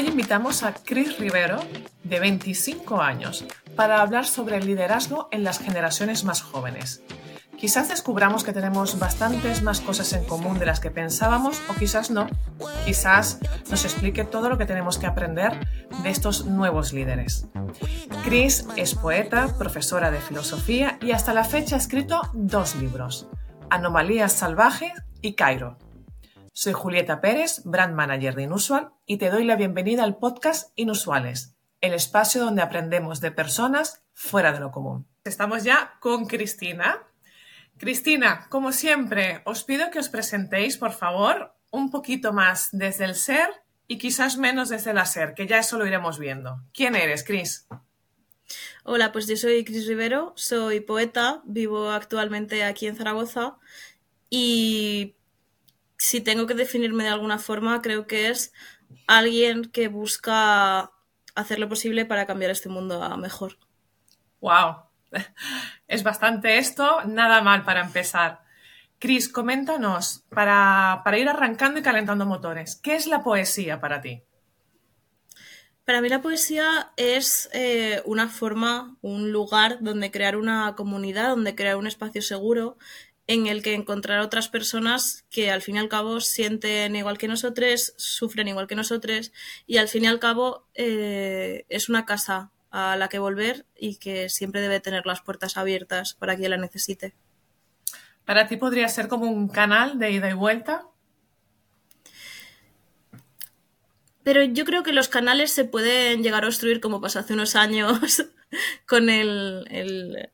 Hoy invitamos a Chris Rivero, de 25 años, para hablar sobre el liderazgo en las generaciones más jóvenes. Quizás descubramos que tenemos bastantes más cosas en común de las que pensábamos o quizás no. Quizás nos explique todo lo que tenemos que aprender de estos nuevos líderes. Chris es poeta, profesora de filosofía y hasta la fecha ha escrito dos libros, Anomalías Salvajes y Cairo. Soy Julieta Pérez, brand manager de Inusual, y te doy la bienvenida al podcast Inusuales, el espacio donde aprendemos de personas fuera de lo común. Estamos ya con Cristina. Cristina, como siempre, os pido que os presentéis, por favor, un poquito más desde el ser y quizás menos desde el hacer, que ya eso lo iremos viendo. ¿Quién eres, Cris? Hola, pues yo soy Cris Rivero, soy poeta, vivo actualmente aquí en Zaragoza y si tengo que definirme de alguna forma, creo que es alguien que busca hacer lo posible para cambiar este mundo a mejor. ¡Wow! Es bastante esto, nada mal para empezar. Cris, coméntanos, para, ir arrancando y calentando motores, ¿qué es la poesía para ti? Para mí la poesía es eh, una forma, un lugar donde crear una comunidad, donde crear un espacio seguro en el que encontrar otras personas que al fin y al cabo sienten igual que nosotros, sufren igual que nosotros y al fin y al cabo eh, es una casa a la que volver y que siempre debe tener las puertas abiertas para quien la necesite. ¿Para ti podría ser como un canal de ida y vuelta? Pero yo creo que los canales se pueden llegar a obstruir como pasó hace unos años con el el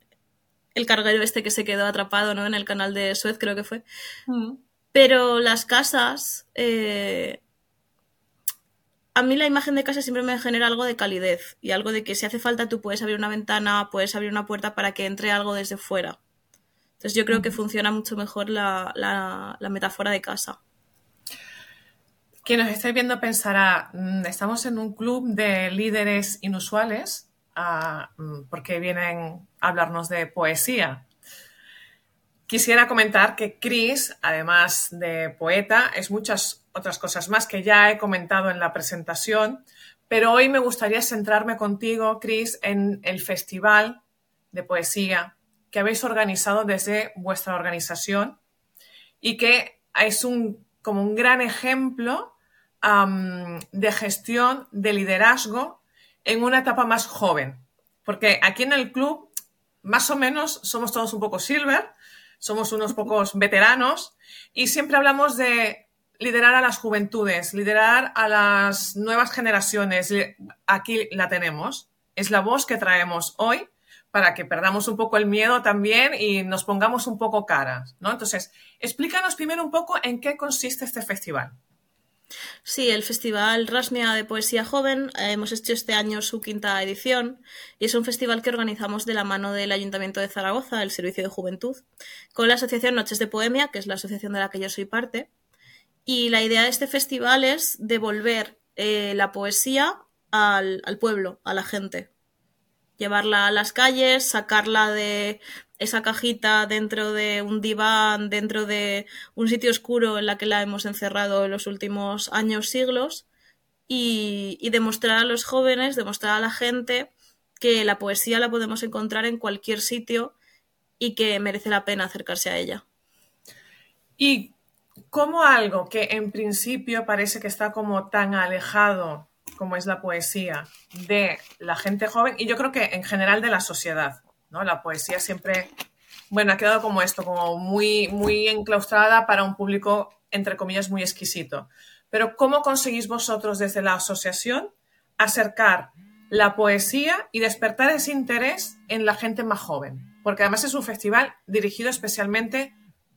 carguero este que se quedó atrapado, ¿no? En el canal de Suez, creo que fue. Mm. Pero las casas. Eh, a mí la imagen de casa siempre me genera algo de calidez y algo de que si hace falta tú puedes abrir una ventana, puedes abrir una puerta para que entre algo desde fuera. Entonces yo creo que funciona mucho mejor la, la metáfora de casa. Quien nos estáis viendo pensará, mm, estamos en un club de líderes inusuales Mm, porque vienen a hablarnos de poesía. Quisiera comentar que Chris, además de poeta, es muchas otras cosas más que ya he comentado en la presentación, pero hoy me gustaría centrarme contigo, Chris, en el festival de poesía que habéis organizado desde vuestra organización y que es un, como un gran ejemplo de gestión, de liderazgo en una etapa más joven. Porque aquí en el club, más o menos, somos todos un poco silver, somos unos pocos veteranos y siempre hablamos de liderar a las juventudes, liderar a las nuevas generaciones. Aquí la tenemos. Es la voz que traemos hoy para que perdamos un poco el miedo también y nos pongamos un poco caras, ¿no? Entonces, explícanos primero un poco en qué consiste este festival. Sí, el Festival Rasmia de Poesía Joven eh, hemos hecho este año su quinta edición y es un festival que organizamos de la mano del Ayuntamiento de Zaragoza, el Servicio de Juventud, con la Asociación Noches de Poemia, que es la asociación de la que yo soy parte. Y la idea de este festival es devolver eh, la poesía al pueblo, a la gente. Llevarla a las calles, sacarla de esa cajita dentro de un diván, dentro de un sitio oscuro en la que la hemos encerrado en los últimos años, siglos, y, demostrar a los jóvenes, demostrar a la gente que la poesía la podemos encontrar en cualquier sitio y que merece la pena acercarse a ella. Y como algo que en principio parece que está como tan alejado como es la poesía de la gente joven y yo creo que en general de la sociedad, ¿no? La poesía siempre, bueno, ha quedado como esto, como muy, muy enclaustrada para un público, entre comillas, muy exquisito. Pero ¿cómo conseguís vosotros desde la asociación acercar la poesía y despertar ese interés en la gente más joven? Porque además es un festival dirigido especialmente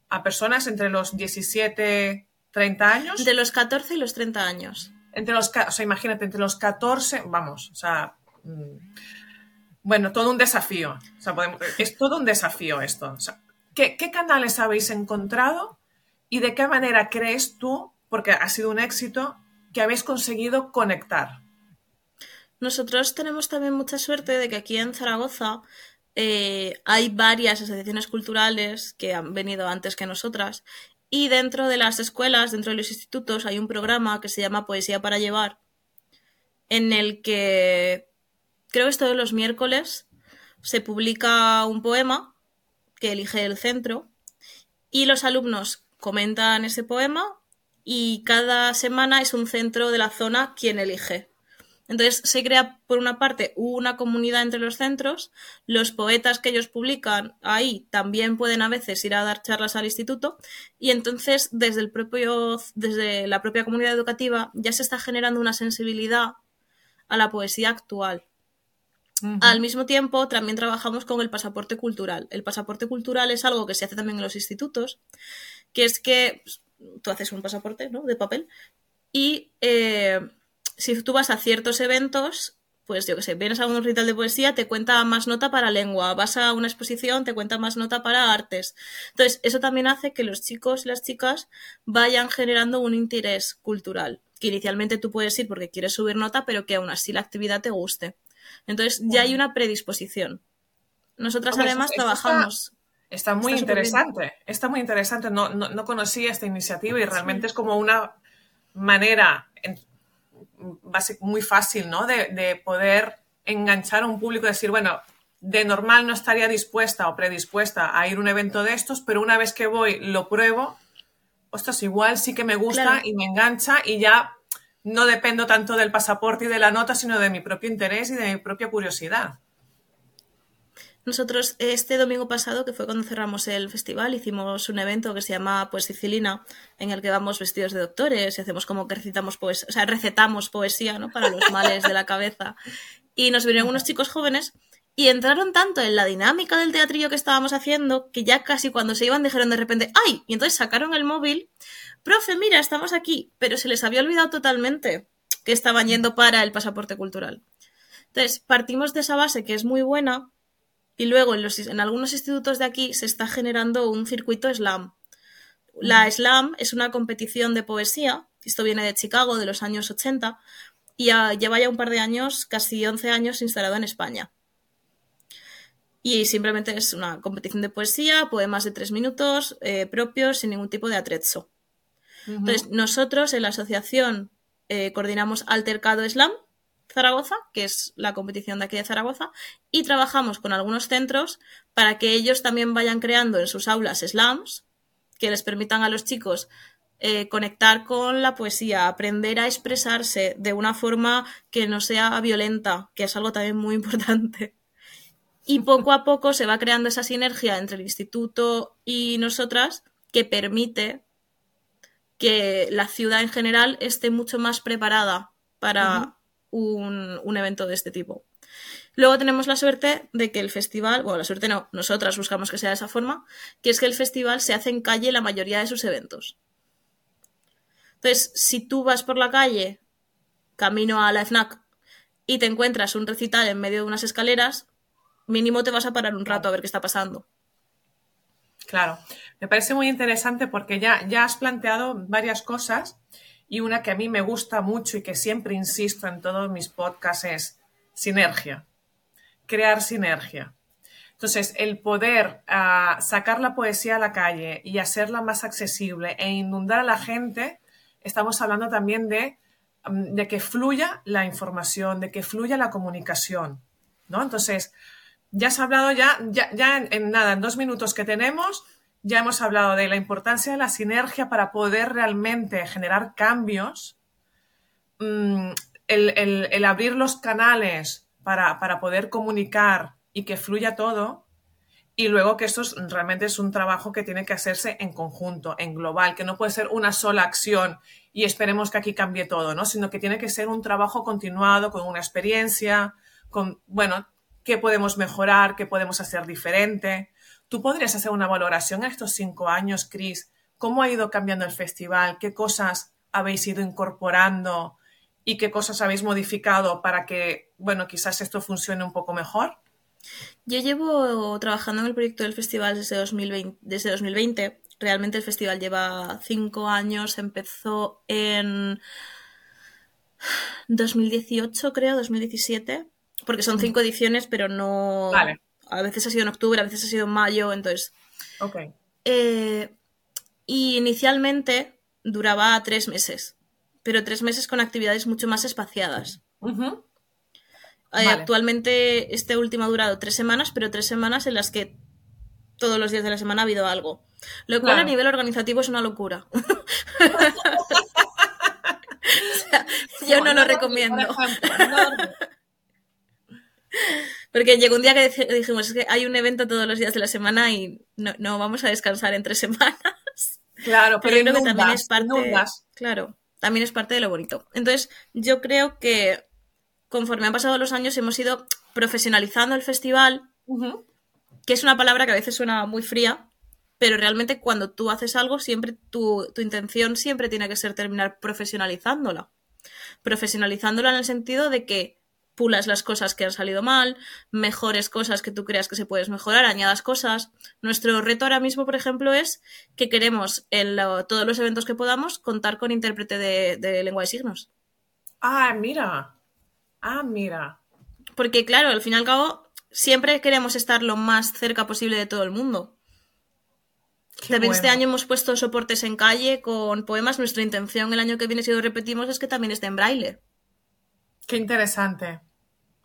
a personas entre los 17, 30 años. De los 14 y los 30 años. Entre los, o sea, imagínate, entre los 14, vamos, o sea, mm, bueno, todo un desafío. es todo un desafío esto. ¿qué, canales habéis encontrado y de qué manera crees tú, porque ha sido un éxito, que habéis conseguido conectar? Nosotros tenemos también mucha suerte de que aquí en Zaragoza eh, hay varias asociaciones culturales que han venido antes que nosotras y dentro de las escuelas, dentro de los institutos, hay un programa que se llama Poesía para Llevar, en el que creo que es todos los miércoles se publica un poema que elige el centro y los alumnos comentan ese poema y cada semana es un centro de la zona quien elige. Entonces se crea, por una parte, una comunidad entre los centros. Los poetas que ellos publican ahí también pueden a veces ir a dar charlas al instituto. Y entonces, desde, el propio, desde la propia comunidad educativa, ya se está generando una sensibilidad a la poesía actual. Al mismo tiempo, también trabajamos con el pasaporte cultural. El pasaporte cultural es algo que se hace también en los institutos, que es que pues, tú haces un pasaporte ¿no? de papel y eh, si tú vas a ciertos eventos, pues yo que sé, vienes a un ritual de poesía, te cuenta más nota para lengua, vas a una exposición, te cuenta más nota para artes. Entonces, eso también hace que los chicos y las chicas vayan generando un interés cultural, que inicialmente tú puedes ir porque quieres subir nota, pero que aún así la actividad te guste. Entonces, ya hay una predisposición. Nosotras además trabajamos. Está, muy interesante, está muy interesante. No, no, conocía esta iniciativa y realmente es como una manera muy fácil, ¿no? De, poder enganchar a un público y decir, bueno, de normal no estaría dispuesta o predispuesta a ir a un evento de estos, pero una vez que voy lo pruebo, ostras, igual sí que me gusta y me engancha y ya no dependo tanto del pasaporte y de la nota, sino de mi propio interés y de mi propia curiosidad. Nosotros este domingo pasado, que fue cuando cerramos el festival, hicimos un evento que se llama Pues Sicilina, en el que vamos vestidos de doctores y hacemos como que recitamos poesía, o sea, recetamos poesía, ¿no? Para los males de la cabeza. Y nos vinieron unos chicos jóvenes y entraron tanto en la dinámica del teatrillo que estábamos haciendo que ya casi cuando se iban dijeron de repente, ¡ay! Y entonces sacaron el móvil, profe, mira, estamos aquí, pero se les había olvidado totalmente que estaban yendo para el pasaporte cultural. Entonces, partimos de esa base que es muy buena, y luego en, algunos institutos de aquí se está generando un circuito slam. La slam es una competición de poesía, esto viene de Chicago de los años 80 y lleva ya un par de años, casi 11 años instalado en España. Y simplemente es una competición de poesía, poemas de tres minutos, eh, propios, sin ningún tipo de atrezzo. Entonces, nosotros en la asociación eh, coordinamos Altercado Slam, Zaragoza, que es la competición de aquí de Zaragoza, y trabajamos con algunos centros para que ellos también vayan creando en sus aulas slams que les permitan a los chicos eh, conectar con la poesía, aprender a expresarse de una forma que no sea violenta, que es algo también muy importante. Y poco a poco se va creando esa sinergia entre el instituto y nosotras que permite que la ciudad en general esté mucho más preparada para un, evento de este tipo. Luego tenemos la suerte de que el festival, bueno, la suerte no, nosotras buscamos que sea de esa forma, que es que el festival se hace en calle la mayoría de sus eventos. Entonces, si tú vas por la calle, camino a la FNAC, y te encuentras un recital en medio de unas escaleras, mínimo te vas a parar un rato a ver qué está pasando. Claro, me parece muy interesante porque ya, ya has planteado varias cosas y una que a mí me gusta mucho y que siempre insisto en todos mis podcasts es sinergia, crear sinergia. Entonces, el poder ah, sacar la poesía a la calle y hacerla más accesible e inundar a la gente, estamos hablando también de, mm, de que fluya la información, de que fluya la comunicación, ¿no? Entonces, ya has hablado ya, ya, en nada, en dos minutos que tenemos, ya hemos hablado de la importancia de la sinergia para poder realmente generar cambios, mm, el, abrir los canales para, poder comunicar y que fluya todo, y luego que esto realmente es un trabajo que tiene que hacerse en conjunto, en global, que no puede ser una sola acción y esperemos que aquí cambie todo, ¿no? Sino que tiene que ser un trabajo continuado con una experiencia, con, bueno, qué podemos mejorar, qué podemos hacer diferente. ¿Tú podrías hacer una valoración en estos cinco años, Cris? ¿Cómo ha ido cambiando el festival? ¿Qué cosas habéis ido incorporando y qué cosas habéis modificado para que, bueno, quizás esto funcione un poco mejor? Yo llevo trabajando en el proyecto del festival desde 2020. Desde 2020. Realmente el festival lleva cinco años. Empezó en 2018, creo, 2017. Porque son cinco ediciones, pero no. Vale a veces ha sido en octubre, a veces ha sido en mayo, entonces... Ok. Eh, y inicialmente duraba tres meses, pero tres meses con actividades mucho más espaciadas. Ujú. Eh, Vale. Actualmente este último ha durado tres semanas, pero tres semanas en las que todos los días de la semana ha habido algo. Lo cual Claro. a nivel organizativo es una locura. O sea, yo no lo recomiendo. ejemplo, no. Porque llegó un día que dij- dijimos, es que hay un evento todos los días de la semana y no, no vamos a descansar en tres semanas. Claro, pero, Pero yo creo que también es parte. inundas. Claro, también es parte de lo bonito. Entonces, yo creo que conforme han pasado los años hemos ido profesionalizando el festival, que es una palabra que a veces suena muy fría, pero realmente cuando tú haces algo, siempre tu, tu intención siempre tiene que ser terminar profesionalizándola. Profesionalizándola en el sentido de que pulas las cosas que han salido mal, mejores cosas que tú creas que se puedes mejorar, añadas cosas. Nuestro reto ahora mismo, por ejemplo, es que queremos en lo- todos los eventos que podamos contar con intérprete de, de lengua de signos. Ah, mira. Ah, mira. Porque, claro, al fin y al cabo, siempre queremos estar lo más cerca posible de todo el mundo. Qué también este año hemos puesto soportes en calle con poemas. Nuestra intención el año que viene, si lo repetimos, es que también esté en braille. Qué interesante.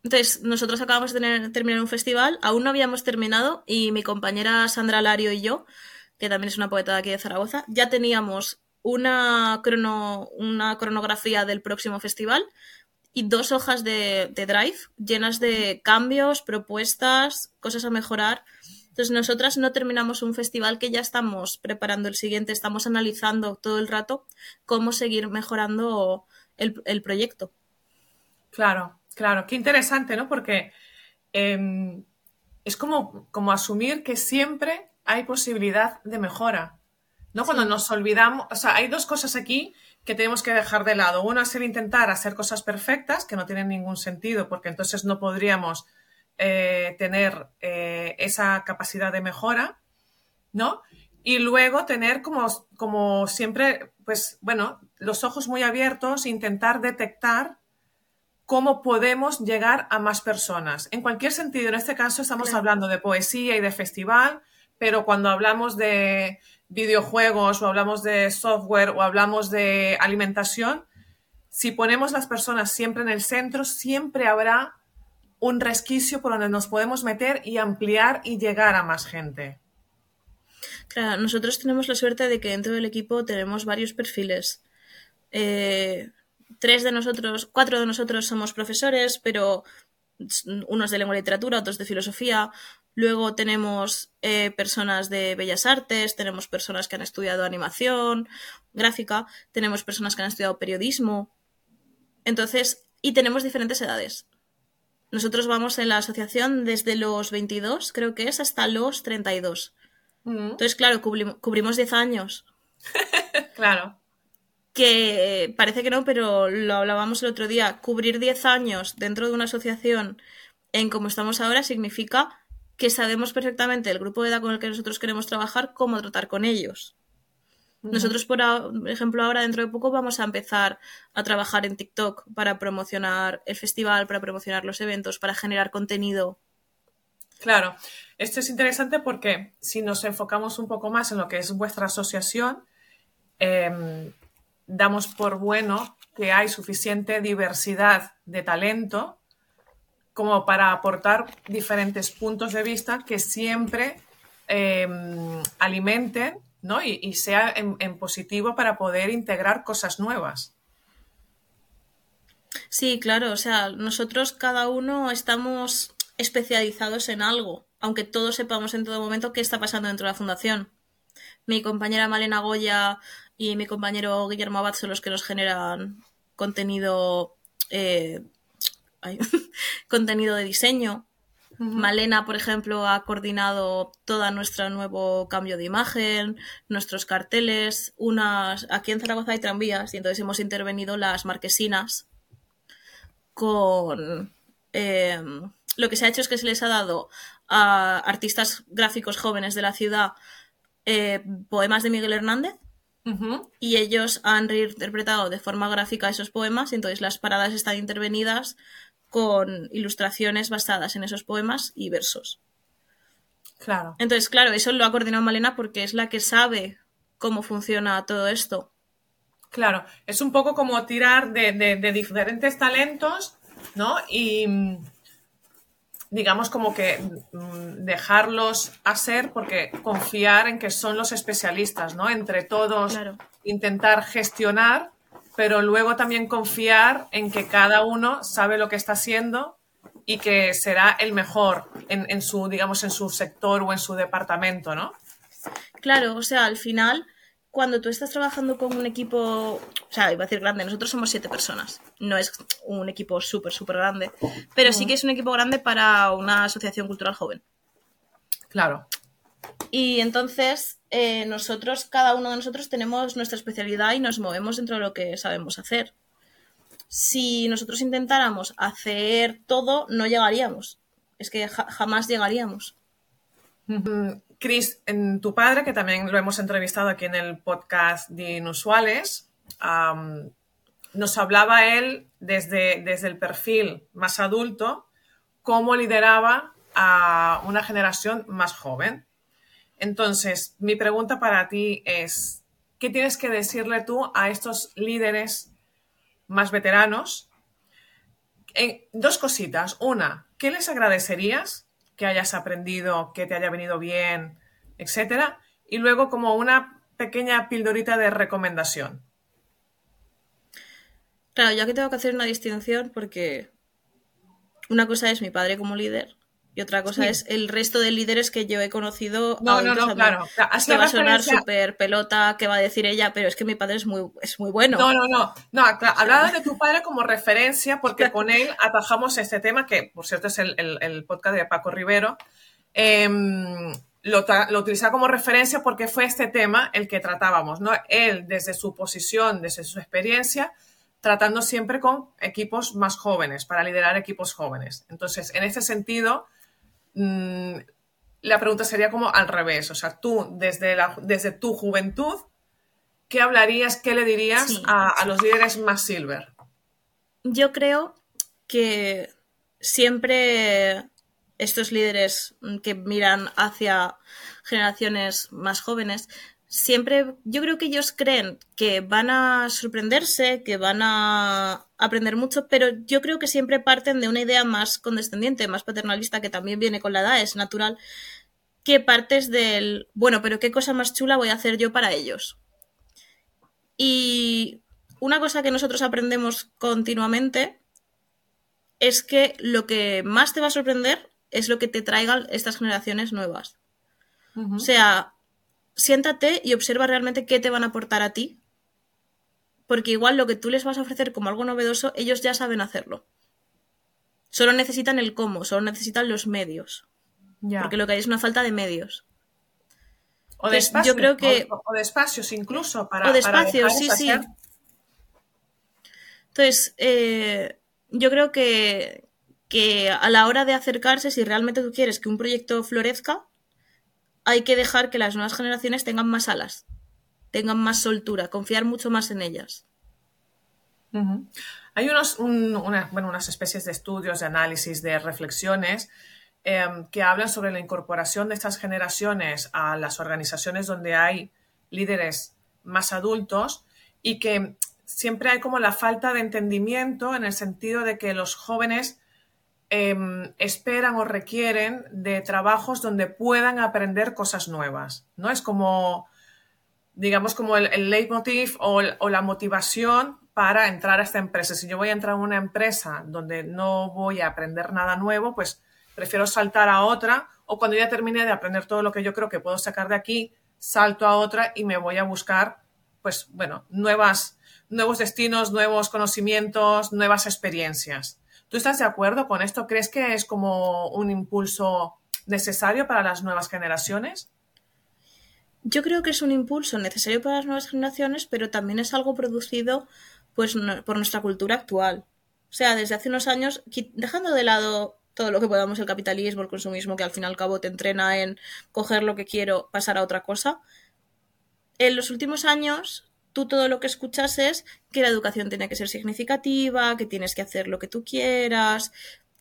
Entonces, nosotros acabamos de tener- terminar un festival, aún no habíamos terminado y mi compañera Sandra Lario y yo, que también es una poeta de aquí de Zaragoza, ya teníamos una, crono, una cronografía del próximo festival y dos hojas de, drive llenas de cambios, propuestas, cosas a mejorar. Entonces, nosotras no terminamos un festival que ya estamos preparando el siguiente, estamos analizando todo el rato cómo seguir mejorando el, el proyecto. Claro, claro. Qué interesante, ¿no? Porque em, es como, como asumir que siempre hay posibilidad de mejora. ¿No? Cuando nos olvidamos, o sea, hay dos cosas aquí que tenemos que dejar de lado. Uno es el intentar hacer cosas perfectas, que no tienen ningún sentido, porque entonces no podríamos eh, tener eh, esa capacidad de mejora, ¿no? Y luego tener como, como siempre, pues bueno, los ojos muy abiertos, intentar detectar cómo podemos llegar a más personas. En cualquier sentido, en este caso estamos Claro. hablando de poesía y de festival, pero cuando hablamos de videojuegos o hablamos de software o hablamos de alimentación, si ponemos las personas siempre en el centro, siempre habrá un resquicio por donde nos podemos meter y ampliar y llegar a más gente. Claro, nosotros tenemos la suerte de que dentro del equipo tenemos varios perfiles. Eh, tres de nosotros, cuatro de nosotros somos profesores, pero unos de lengua y literatura, otros de filosofía. Luego tenemos eh, personas de bellas artes, tenemos personas que han estudiado animación, gráfica, tenemos personas que han estudiado periodismo. Entonces, y tenemos diferentes edades. Nosotros vamos en la asociación desde los 22, creo que es, hasta los 32. Mm, Entonces, claro, cubrim- cubrimos 10 años. claro, Que eh, parece que no, pero lo hablábamos el otro día. Cubrir 10 años dentro de una asociación en como estamos ahora significa que sabemos perfectamente el grupo de edad con el que nosotros queremos trabajar, cómo tratar con ellos. Nosotros, por ejemplo, ahora dentro de poco vamos a empezar a trabajar en TikTok para promocionar el festival, para promocionar los eventos, para generar contenido. Claro, esto es interesante porque si nos enfocamos un poco más en lo que es vuestra asociación, em, damos por bueno que hay suficiente diversidad de talento como para aportar diferentes puntos de vista que siempre em, alimenten ¿no? y, sea en, en positivo para poder integrar cosas nuevas. Sí, claro, o sea, nosotros cada uno estamos especializados en algo, aunque todos sepamos en todo momento qué está pasando dentro de la fundación. Mi compañera Malena Goya y mi compañero Guillermo Abad son los que nos generan contenido, eh, ay, contenido de diseño. Malena, por ejemplo, ha coordinado todo nuestro nuevo cambio de imagen, nuestros carteles, unas aquí en Zaragoza hay tranvías y entonces hemos intervenido las marquesinas con eh, lo que se ha hecho es que se les ha dado a artistas gráficos jóvenes de la ciudad eh, poemas de Miguel Hernández Y ellos han reinterpretado de forma gráfica esos poemas y entonces las paradas están intervenidas con ilustraciones basadas en esos poemas y versos. Claro. Entonces, claro, eso lo ha coordinado Malena porque es la que sabe cómo funciona todo esto. Claro, es un poco como tirar de, de- de diferentes talentos ¿no? Y digamos como que mm, dejarlos hacer porque confiar en que son los especialistas, ¿no? Entre todos intentar gestionar, pero luego también confiar en que cada uno sabe lo que está haciendo y que será el mejor en, en su, digamos, en su sector o en su departamento, ¿no? Claro, o sea, al final cuando tú estás trabajando con un equipo, o sea, iba a decir grande, nosotros somos siete personas, no es un equipo súper, súper grande, pero sí que es un equipo grande para una asociación cultural joven. Claro. Y entonces, eh, nosotros, cada uno de nosotros tenemos nuestra especialidad y nos movemos dentro de lo que sabemos hacer. Si nosotros intentáramos hacer todo, no llegaríamos. Es que jamás llegaríamos. Cris, en tu padre, que también lo hemos entrevistado aquí en el podcast de Inusuales, nos hablaba él desde, desde el perfil más adulto, cómo lideraba a una generación más joven. Entonces, mi pregunta para ti es, ¿qué tienes que decirle tú a estos líderes más veteranos? dos cositas. Una, ¿qué les agradecerías que hayas aprendido, que te haya venido bien, etcétera. Y luego como una pequeña pildorita de recomendación. Claro, ya que tengo que hacer una distinción porque una cosa es mi padre como líder y otra cosa es el resto de líderes que yo he conocido. No, no, no, claro. que va a sonar súper pelota, que va a decir ella, pero es que mi padre es muy, es muy bueno. No, no, no. No, hablaba de tu padre como referencia porque con él atajamos este tema, que por cierto es el, podcast de Paco Rivero. Em, lo, lo, utilizaba como referencia porque fue este tema el que tratábamos, ¿no? Él, desde su posición, desde su experiencia, tratando siempre con equipos más jóvenes, para liderar equipos jóvenes. Entonces, en ese sentido, Mm, la pregunta sería como al revés. O sea, tú, desde, la, desde tu juventud, ¿qué hablarías, qué le dirías a, los líderes más silver? Yo creo que siempre estos líderes que miran hacia generaciones más jóvenes siempre yo creo que ellos creen que van a sorprenderse, que van a aprender mucho, pero yo creo que siempre parten de una idea más condescendiente, más paternalista, que también viene con la edad, es natural, que partes del, bueno, pero qué cosa más chula voy a hacer yo para ellos. Y una cosa que nosotros aprendemos continuamente es que lo que más te va a sorprender es lo que te traigan estas generaciones nuevas. O sea, siéntate y observa realmente qué te van a aportar a ti, porque igual lo que tú les vas a ofrecer como algo novedoso, ellos ya saben hacerlo. Solo necesitan el cómo, solo necesitan los medios. Porque lo que hay es una falta de medios. O de, espacios, yo creo que... o, de espacios incluso para... O de espacios, sí, sí. Entonces, eh, yo creo que, que a la hora de acercarse, si realmente tú quieres que un proyecto florezca, hay que dejar que las nuevas generaciones tengan más alas, tengan más soltura, confiar mucho más en ellas. Hay unos, bueno, unas especies de estudios, de análisis, de reflexiones em, que hablan sobre la incorporación de estas generaciones a las organizaciones donde hay líderes más adultos y que siempre hay como la falta de entendimiento en el sentido de que los jóvenes Em, esperan o requieren de trabajos donde puedan aprender cosas nuevas, ¿no? Es como, digamos, como el, leitmotiv o, la motivación para entrar a esta empresa. Si yo voy a entrar a una empresa donde no voy a aprender nada nuevo, pues prefiero saltar a otra o cuando ya termine de aprender todo lo que yo creo que puedo sacar de aquí, salto a otra y me voy a buscar, pues bueno, nuevas, nuevos destinos, nuevos conocimientos, nuevas experiencias. ¿Tú estás de acuerdo con esto? ¿Crees que es como un impulso necesario para las nuevas generaciones? Yo creo que es un impulso necesario para las nuevas generaciones, pero también es algo producido pues, por nuestra cultura actual. O sea, desde hace unos años, dejando de lado todo lo que podamos el capitalismo, el consumismo, que al fin y al cabo te entrena en coger lo que quiero, pasar a otra cosa, en los últimos años tú todo lo que escuchas es que la educación tiene que ser significativa, que tienes que hacer lo que tú quieras,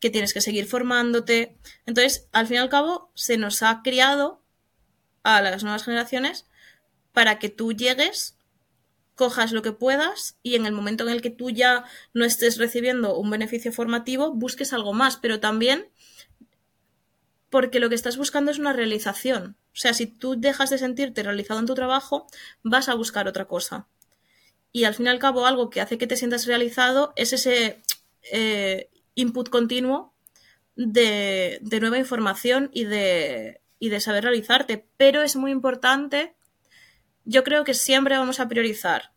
que tienes que seguir formándote. Entonces, al fin y al cabo, se nos ha criado a las nuevas generaciones para que tú llegues cojas lo que puedas y en el momento en el que tú ya no estés recibiendo un beneficio formativo, busques algo más, pero también porque lo que estás buscando es una realización. O sea, si tú dejas de sentirte realizado en tu trabajo, vas a buscar otra cosa. Y al fin y al cabo, algo que hace que te sientas realizado es ese eh, input continuo de, de, nueva información y de, y de saber realizarte. Pero es muy importante, yo creo que siempre vamos a priorizar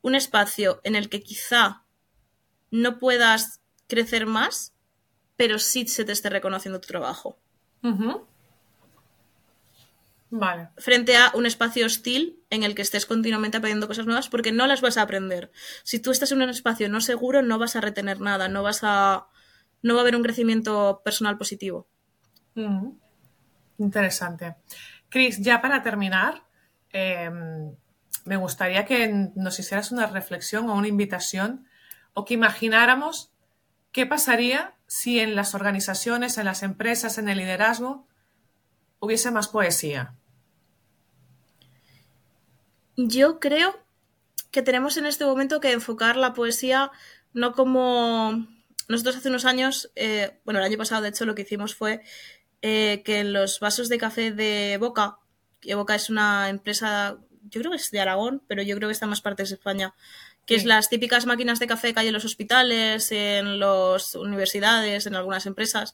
un espacio en el que quizá no puedas crecer más pero sí se te esté reconociendo tu trabajo. Vale. Frente a un espacio hostil en el que estés continuamente aprendiendo cosas nuevas porque no las vas a aprender. Si tú estás en un espacio no seguro, no vas a retener nada, no vas a. no va a haber un crecimiento personal positivo. Interesante. Cris, ya para terminar, em, me gustaría que nos hicieras una reflexión o una invitación o que imagináramos qué pasaría si en las organizaciones, en las empresas, en el liderazgo, hubiese más poesía? Yo creo que tenemos en este momento que enfocar la poesía no como nosotros hace unos años, eh, bueno, el año pasado de hecho lo que hicimos fue eh, que en los vasos de café de Boca, que Boca es una empresa, yo creo que es de Aragón, pero yo creo que está en más partes de España, que es las típicas máquinas de café que hay en los hospitales, en las universidades, en algunas empresas.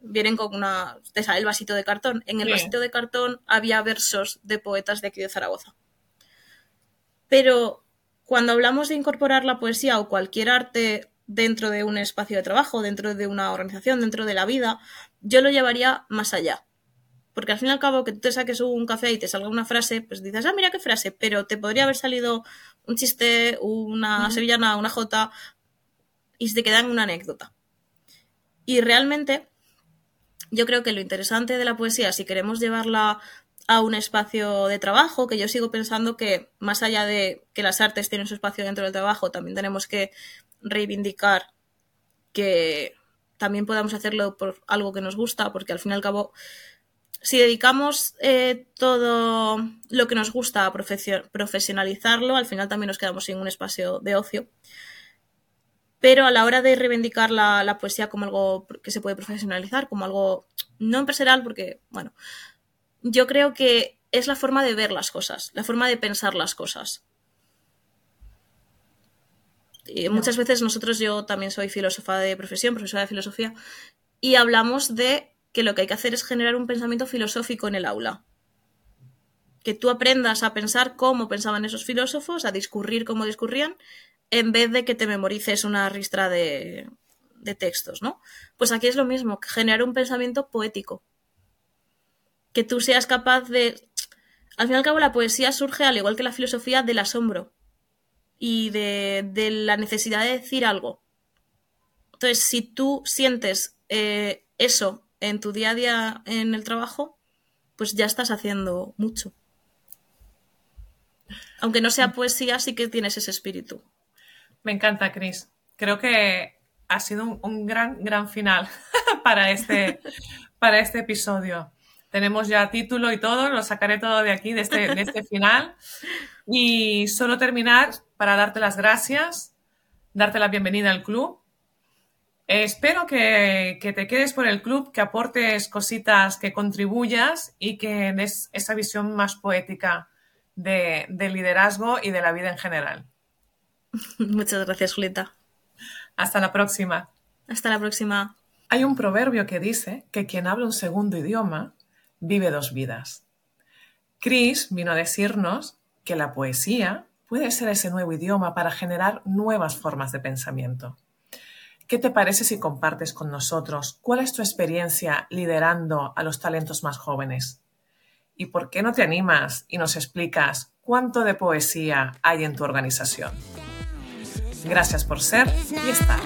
Vienen con una. Te sale el vasito de cartón. En el vasito de cartón había versos de poetas de aquí de Zaragoza. Pero cuando hablamos de incorporar la poesía o cualquier arte dentro de un espacio de trabajo, dentro de una organización, dentro de la vida, yo lo llevaría más allá. Porque al fin y al cabo, que tú te saques un café y te salga una frase, pues dices, ah, mira qué frase, pero te podría haber salido un chiste, una sevillana, una jota, y se te queda en una anécdota. Y realmente, yo creo que lo interesante de la poesía, si queremos llevarla a un espacio de trabajo, que yo sigo pensando que más allá de que las artes tienen su espacio dentro del trabajo, también tenemos que reivindicar que también podamos hacerlo por algo que nos gusta, porque al fin y al cabo si dedicamos eh, todo lo que nos gusta a profesionalizarlo, al final también nos quedamos sin un espacio de ocio. Pero a la hora de reivindicar la, poesía como algo que se puede profesionalizar, como algo no empresarial, porque, bueno, yo creo que es la forma de ver las cosas, la forma de pensar las cosas. Y muchas veces nosotros, yo también soy filósofa de profesión, profesora de filosofía, y hablamos de que lo que hay que hacer es generar un pensamiento filosófico en el aula. Que tú aprendas a pensar cómo pensaban esos filósofos, a discurrir cómo discurrían, en vez de que te memorices una ristra de, de textos, ¿no? Pues aquí es lo mismo, generar un pensamiento poético. Que tú seas capaz de... Al fin y al cabo, la poesía surge, al igual que la filosofía, del asombro y de, de la necesidad de decir algo. Entonces, si tú sientes eh, eso en tu día a día en el trabajo, pues ya estás haciendo mucho. Aunque no sea poesía, sí que tienes ese espíritu. Me encanta, Cris. Creo que ha sido un, gran, gran final para este, para este episodio. Tenemos ya título y todo, lo sacaré todo de aquí, de este, de este final. Y solo terminar para darte las gracias, darte la bienvenida al club espero que, te quedes por el club, que aportes cositas, que contribuyas y que des esa visión más poética de, liderazgo y de la vida en general. Muchas gracias, Julieta. Hasta la próxima. Hasta la próxima. Hay un proverbio que dice que quien habla un segundo idioma vive dos vidas. Chris vino a decirnos que la poesía puede ser ese nuevo idioma para generar nuevas formas de pensamiento. ¿Qué te parece si compartes con nosotros cuál es tu experiencia liderando a los talentos más jóvenes? ¿Y por qué no te animas y nos explicas cuánto de poesía hay en tu organización? Gracias por ser y estar.